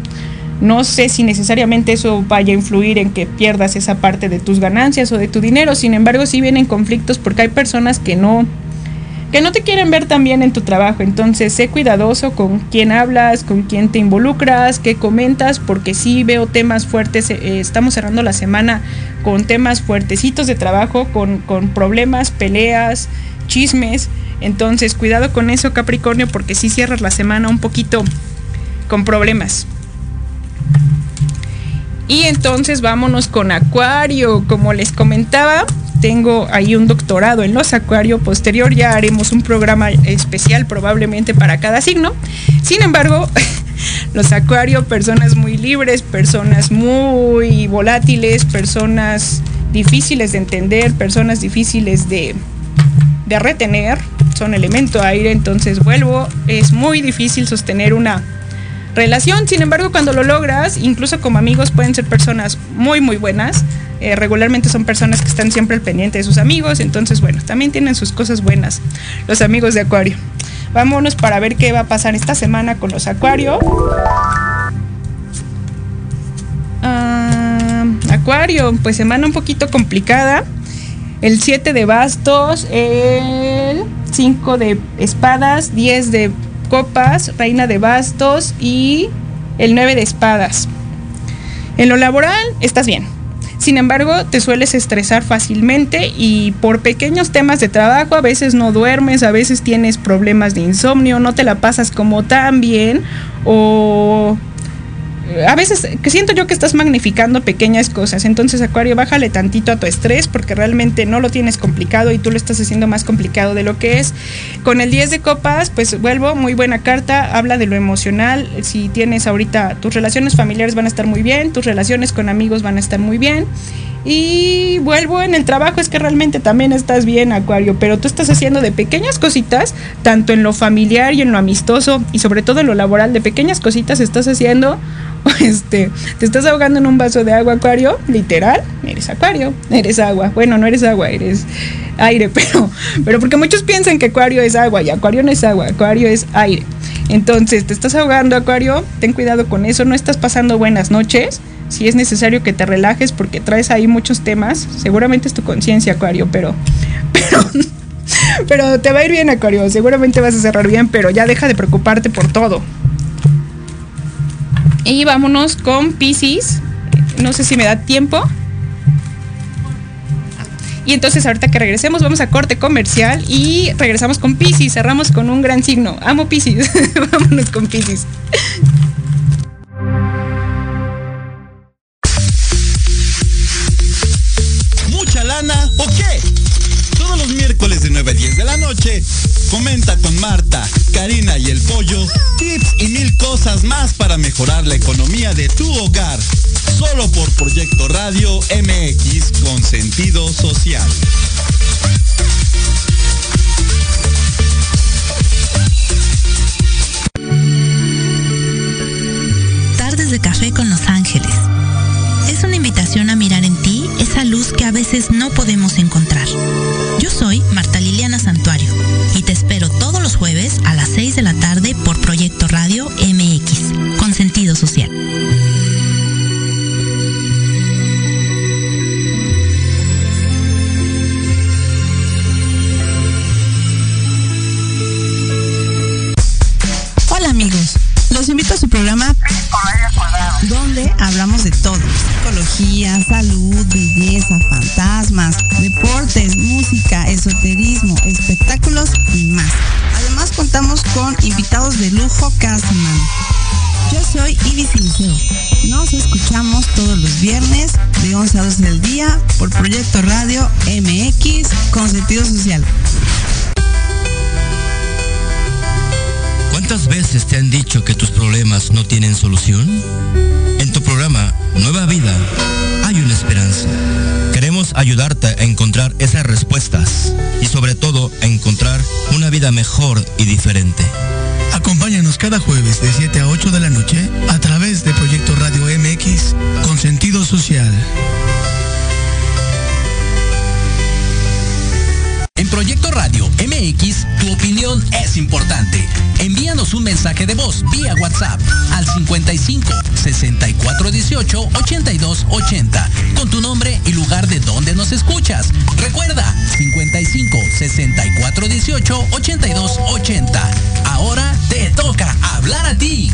no sé si necesariamente eso vaya a influir en que pierdas esa parte de tus ganancias o de tu dinero. Sin embargo, sí vienen conflictos porque hay personas que no que no te quieren ver también en tu trabajo. Entonces, sé cuidadoso con quién hablas, con quién te involucras, qué comentas, porque sí veo temas fuertes. Eh, estamos cerrando la semana con temas fuertecitos de trabajo, con, con problemas, peleas, chismes. Entonces, cuidado con eso, Capricornio, porque sí cierras la semana un poquito con problemas. Y entonces vámonos con Acuario. Como les comentaba, tengo ahí un doctorado en los Acuario. Posterior ya haremos un programa especial probablemente para cada signo. Sin embargo, los Acuario, personas muy libres, personas muy volátiles, personas difíciles de entender, personas difíciles de, de retener, son elemento aire, entonces vuelvo, es muy difícil sostener una relación. Sin embargo, cuando lo logras, incluso como amigos pueden ser personas muy, muy buenas. Eh, regularmente son personas que están siempre al pendiente de sus amigos. Entonces, bueno, también tienen sus cosas buenas los amigos de Acuario. Vámonos para ver qué va a pasar esta semana con los Acuario. Ah, Acuario, pues semana un poquito complicada. El 7 de bastos, el 5 de espadas, 10 de copas, reina de bastos y el 9 de espadas. En lo laboral estás bien. Sin embargo, te sueles estresar fácilmente y por pequeños temas de trabajo a veces no duermes, a veces tienes problemas de insomnio, no te la pasas como tan bien o a veces que siento yo que estás magnificando pequeñas cosas. Entonces, Acuario, bájale tantito a tu estrés porque realmente no lo tienes complicado y tú lo estás haciendo más complicado de lo que es. Con el 10 de copas, pues vuelvo, muy buena carta, habla de lo emocional. Si tienes ahorita tus relaciones familiares van a estar muy bien, tus relaciones con amigos van a estar muy bien. Y vuelvo en el trabajo, es que realmente también estás bien, Acuario, pero tú estás haciendo de pequeñas cositas, tanto en lo familiar y en lo amistoso, y sobre todo en lo laboral, de pequeñas cositas estás haciendo este, te estás ahogando en un vaso de agua, Acuario, literal, eres Acuario, eres agua. Bueno, no eres agua, eres aire, pero, pero porque muchos piensan que Acuario es agua y Acuario no es agua, Acuario es aire. Entonces, te estás ahogando, Acuario, ten cuidado con eso, no estás pasando buenas noches. Si es necesario que te relajes porque traes ahí muchos temas, seguramente es tu conciencia, Acuario, pero, pero, pero te va a ir bien, Acuario, seguramente vas a cerrar bien, pero ya deja de preocuparte por todo. Y vámonos con Pisces. No sé si me da tiempo. Y entonces ahorita que regresemos vamos a corte comercial y regresamos con Pisces. Cerramos con un gran signo. Amo Pisces. vámonos con Pisces. ¿Mucha lana o qué? Todos los miércoles de 9 a 10 de la noche Comenta con Marta, Karina y el Pollo cosas más para mejorar la economía de tu hogar. Solo por Proyecto Radio MX con sentido social. Tardes de café con Los Ángeles. Es una invitación a mirar en ti esa luz que a veces no podemos encontrar. Yo soy Salud, belleza, fantasmas, deportes, música, esoterismo, espectáculos y más. Además contamos con invitados de lujo cada semana. Yo soy Ibis Liceo. Nos escuchamos todos los viernes de 11 a 12 del día por Proyecto Radio MX con sentido social. ¿Cuántas veces te han dicho que tus problemas no tienen solución? 55 64 18 82 80. Ahora te toca hablar a ti.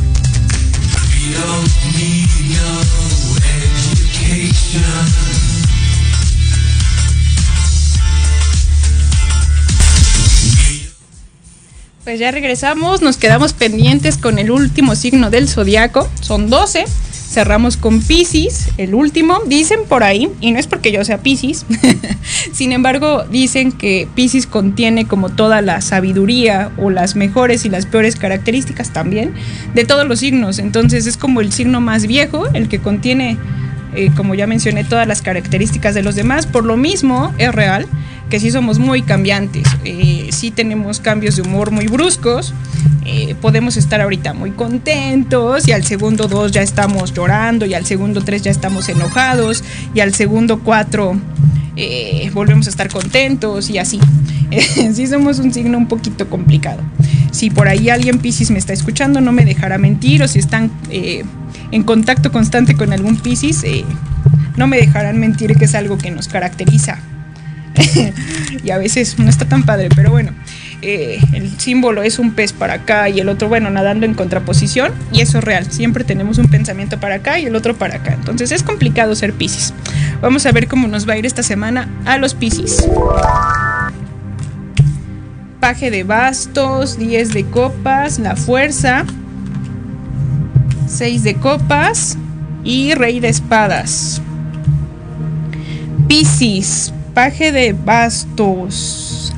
Pues ya regresamos, nos quedamos pendientes con el último signo del zodiaco, son 12. Cerramos con Pisces, el último, dicen por ahí, y no es porque yo sea Pisces, sin embargo dicen que Pisces contiene como toda la sabiduría o las mejores y las peores características también de todos los signos, entonces es como el signo más viejo, el que contiene, eh, como ya mencioné, todas las características de los demás, por lo mismo es real que sí somos muy cambiantes, eh, sí tenemos cambios de humor muy bruscos, eh, podemos estar ahorita muy contentos y al segundo dos ya estamos llorando y al segundo tres ya estamos enojados y al segundo cuatro eh, volvemos a estar contentos y así. sí somos un signo un poquito complicado. Si por ahí alguien Piscis me está escuchando, no me dejará mentir o si están eh, en contacto constante con algún Piscis, eh, no me dejarán mentir que es algo que nos caracteriza. y a veces no está tan padre, pero bueno. Eh, el símbolo es un pez para acá y el otro, bueno, nadando en contraposición, y eso es real. Siempre tenemos un pensamiento para acá y el otro para acá. Entonces es complicado ser Piscis. Vamos a ver cómo nos va a ir esta semana a los Piscis. Paje de bastos, 10 de copas, la fuerza, 6 de copas y rey de espadas. Piscis, paje de bastos.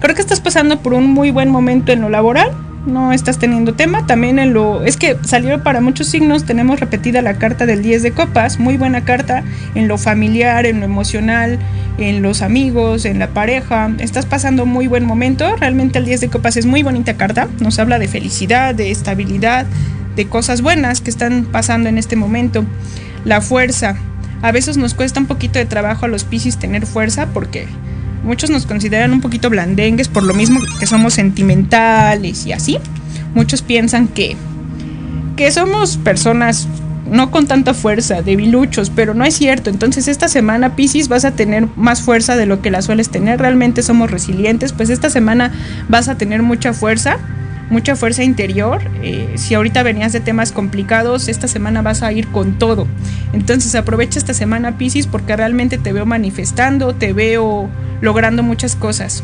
Creo que estás pasando por un muy buen momento en lo laboral. No estás teniendo tema. También en lo. Es que salió para muchos signos. Tenemos repetida la carta del 10 de copas. Muy buena carta en lo familiar, en lo emocional, en los amigos, en la pareja. Estás pasando muy buen momento. Realmente el 10 de copas es muy bonita carta. Nos habla de felicidad, de estabilidad, de cosas buenas que están pasando en este momento. La fuerza. A veces nos cuesta un poquito de trabajo a los Piscis tener fuerza porque muchos nos consideran un poquito blandengues por lo mismo que somos sentimentales y así. Muchos piensan que, que somos personas no con tanta fuerza, debiluchos, pero no es cierto. Entonces esta semana Piscis vas a tener más fuerza de lo que la sueles tener. Realmente somos resilientes, pues esta semana vas a tener mucha fuerza mucha fuerza interior. Eh, si ahorita venías de temas complicados, esta semana vas a ir con todo. Entonces aprovecha esta semana Piscis porque realmente te veo manifestando, te veo logrando muchas cosas.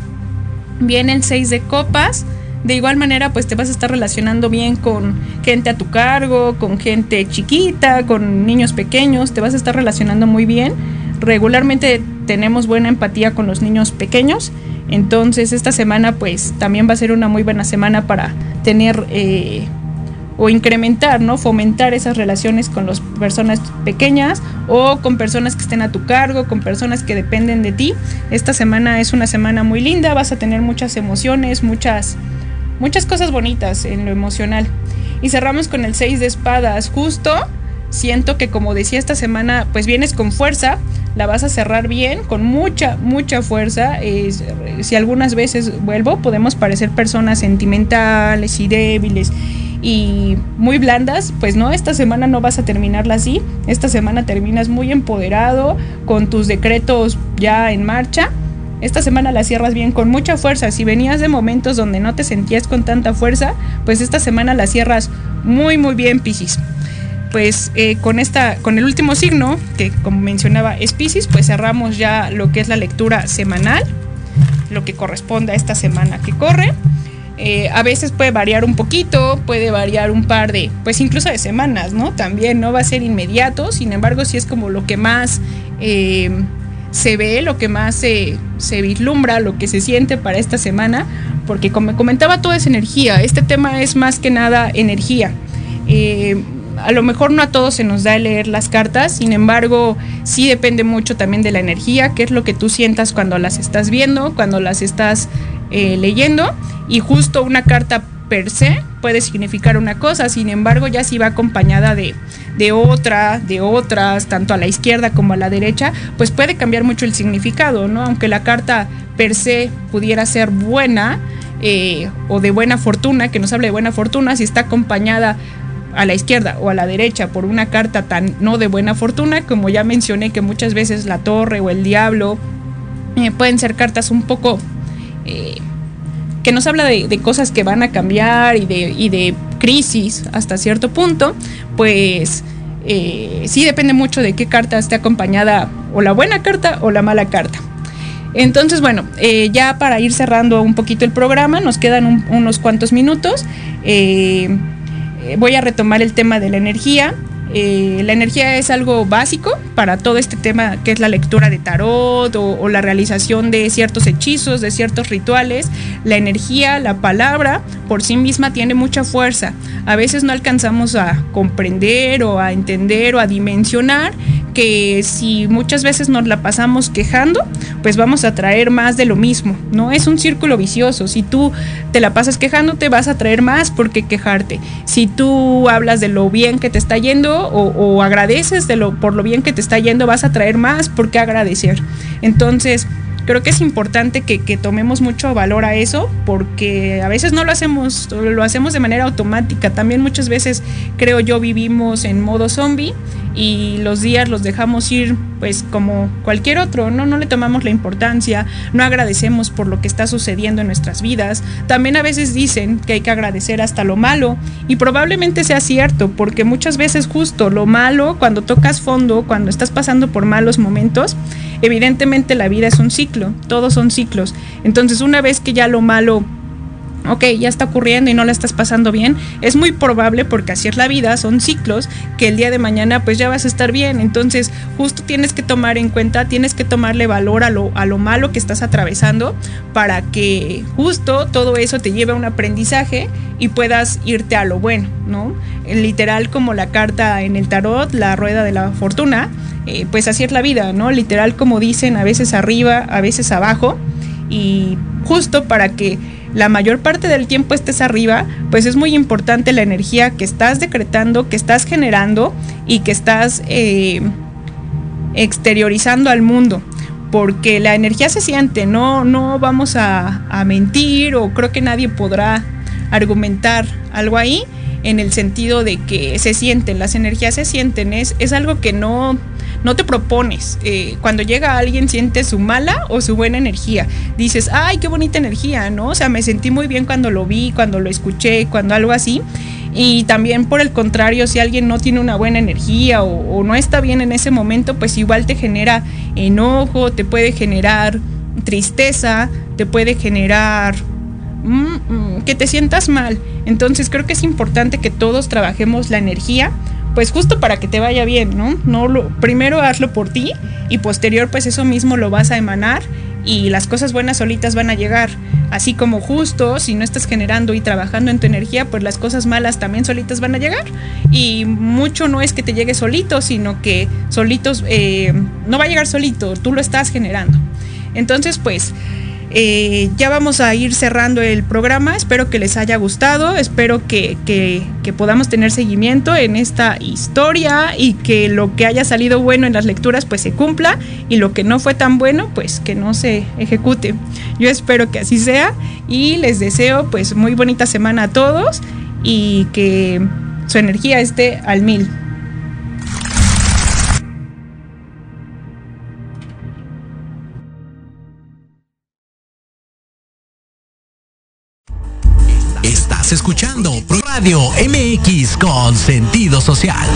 Viene el 6 de copas. De igual manera, pues te vas a estar relacionando bien con gente a tu cargo, con gente chiquita, con niños pequeños, te vas a estar relacionando muy bien. Regularmente tenemos buena empatía con los niños pequeños entonces esta semana pues también va a ser una muy buena semana para tener eh, o incrementar, ¿no? Fomentar esas relaciones con las personas pequeñas o con personas que estén a tu cargo, con personas que dependen de ti. Esta semana es una semana muy linda, vas a tener muchas emociones, muchas, muchas cosas bonitas en lo emocional. Y cerramos con el 6 de espadas, justo siento que como decía esta semana, pues vienes con fuerza, la vas a cerrar bien, con mucha, mucha fuerza. si algunas veces vuelvo, podemos parecer personas sentimentales y débiles y muy blandas, pues no, esta semana no vas a terminarla así, esta semana terminas muy empoderado, con tus decretos ya en marcha esta semana la cierras bien con mucha fuerza. Si venías de momentos donde no te sentías con tanta fuerza, pues esta semana la cierras muy muy bien, Piscis. Pues eh, con esta, con el último signo, que como mencionaba es Piscis, pues cerramos ya lo que es la lectura semanal, lo que corresponde a esta semana que corre. Eh, a veces puede variar un poquito, puede variar un par de, pues incluso de semanas, ¿no? También no va a ser inmediato, sin embargo, sí es como lo que más eh, se ve, lo que más se, vislumbra, lo que se siente para esta semana, porque como comentaba, todo es energía. Este tema es más que nada energía. A lo mejor no a todos se nos da leer las cartas, sin embargo, sí depende mucho también de la energía, qué es lo que tú sientas cuando las estás viendo, cuando las estás eh, leyendo, y justo una carta per se puede significar una cosa, sin embargo, ya si va acompañada de, de otra, de otras, tanto a la izquierda como a la derecha, pues puede cambiar mucho el significado, ¿no? Aunque la carta per se pudiera ser buena, eh, o de buena fortuna, que nos hable de buena fortuna, si está acompañada a la izquierda o a la derecha por una carta tan no de buena fortuna, como ya mencioné que muchas veces la torre o el diablo eh, pueden ser cartas un poco eh, que nos habla de, cosas que van a cambiar y de, y de crisis hasta cierto punto, pues eh, sí depende mucho de qué carta esté acompañada o la buena carta o la mala carta. Entonces, bueno, ya para ir cerrando un poquito el programa, nos quedan unos cuantos minutos. Voy a retomar el tema de la energía. Eh, la energía es algo básico para todo este tema que es la lectura de tarot o, la realización de ciertos hechizos, de ciertos rituales. La energía, la palabra, por sí misma tiene mucha fuerza. A veces no alcanzamos a comprender o a entender o a dimensionar que si muchas veces nos la pasamos quejando, pues vamos a traer más de lo mismo, ¿no? Es un círculo vicioso. Si tú te la pasas quejando, te vas a traer más porque quejarte. Si tú hablas de lo bien que te está yendo o, agradeces de lo, por lo bien que te está yendo, vas a traer más porque agradecer. Entonces, creo que es importante que, que, tomemos mucho valor a eso porque a veces no lo hacemos, lo hacemos de manera automática. También muchas veces creo yo vivimos en modo zombie y los días los dejamos ir pues como cualquier otro, ¿no? No le tomamos la importancia, no agradecemos por lo que está sucediendo en nuestras vidas. También a veces dicen que hay que agradecer hasta lo malo y probablemente sea cierto porque muchas veces justo lo malo, cuando tocas fondo, cuando estás pasando por malos momentos, evidentemente la vida es un ciclo, todos son ciclos. Entonces una vez que ya lo malo ok, ya está ocurriendo y no la estás pasando bien, es muy probable, porque así es la vida, son ciclos, que el día de mañana pues ya vas a estar bien. Entonces, justo tienes que tomar en cuenta, tienes que tomarle valor a lo, a lo malo que estás atravesando para que justo todo eso te lleve a un aprendizaje y puedas irte a lo bueno, ¿no? Literal como la carta en el tarot, la rueda de la fortuna, eh, pues así es la vida, ¿no? Literal como dicen, a veces arriba, a veces abajo, y justo para que la mayor parte del tiempo estés arriba, pues es muy importante la energía que estás decretando, que estás generando y que estás eh, exteriorizando al mundo. Porque la energía se siente, no, no vamos a, a mentir o creo que nadie podrá argumentar algo ahí en el sentido de que se sienten, las energías se sienten, es, es algo que no, no te propones. Eh, cuando llega alguien sientes su mala o su buena energía. Dices, ay, qué bonita energía, ¿no? O sea, me sentí muy bien cuando lo vi, cuando lo escuché, cuando algo así. Y también por el contrario, si alguien no tiene una buena energía o, no está bien en ese momento, pues igual te genera enojo, te puede generar tristeza, te puede generar mm, mm, que te sientas mal. Entonces creo que es importante que todos trabajemos la energía pues justo para que te vaya bien, ¿no? no lo, primero hazlo por ti y posterior pues eso mismo lo vas a emanar y las cosas buenas solitas van a llegar. Así como justo, si no estás generando y trabajando en tu energía, pues las cosas malas también solitas van a llegar. Y mucho no es que te llegue solito, sino que solitos, eh, no va a llegar solito, tú lo estás generando. Entonces, pues eh, ya vamos a ir cerrando el programa. Espero que les haya gustado. Espero que, podamos tener seguimiento en esta historia y que lo que haya salido bueno en las lecturas pues se cumpla y lo que no fue tan bueno pues que no se ejecute. Yo espero que así sea y les deseo pues muy bonita semana a todos y que su energía esté al mil. Escuchando Radio MX con sentido social.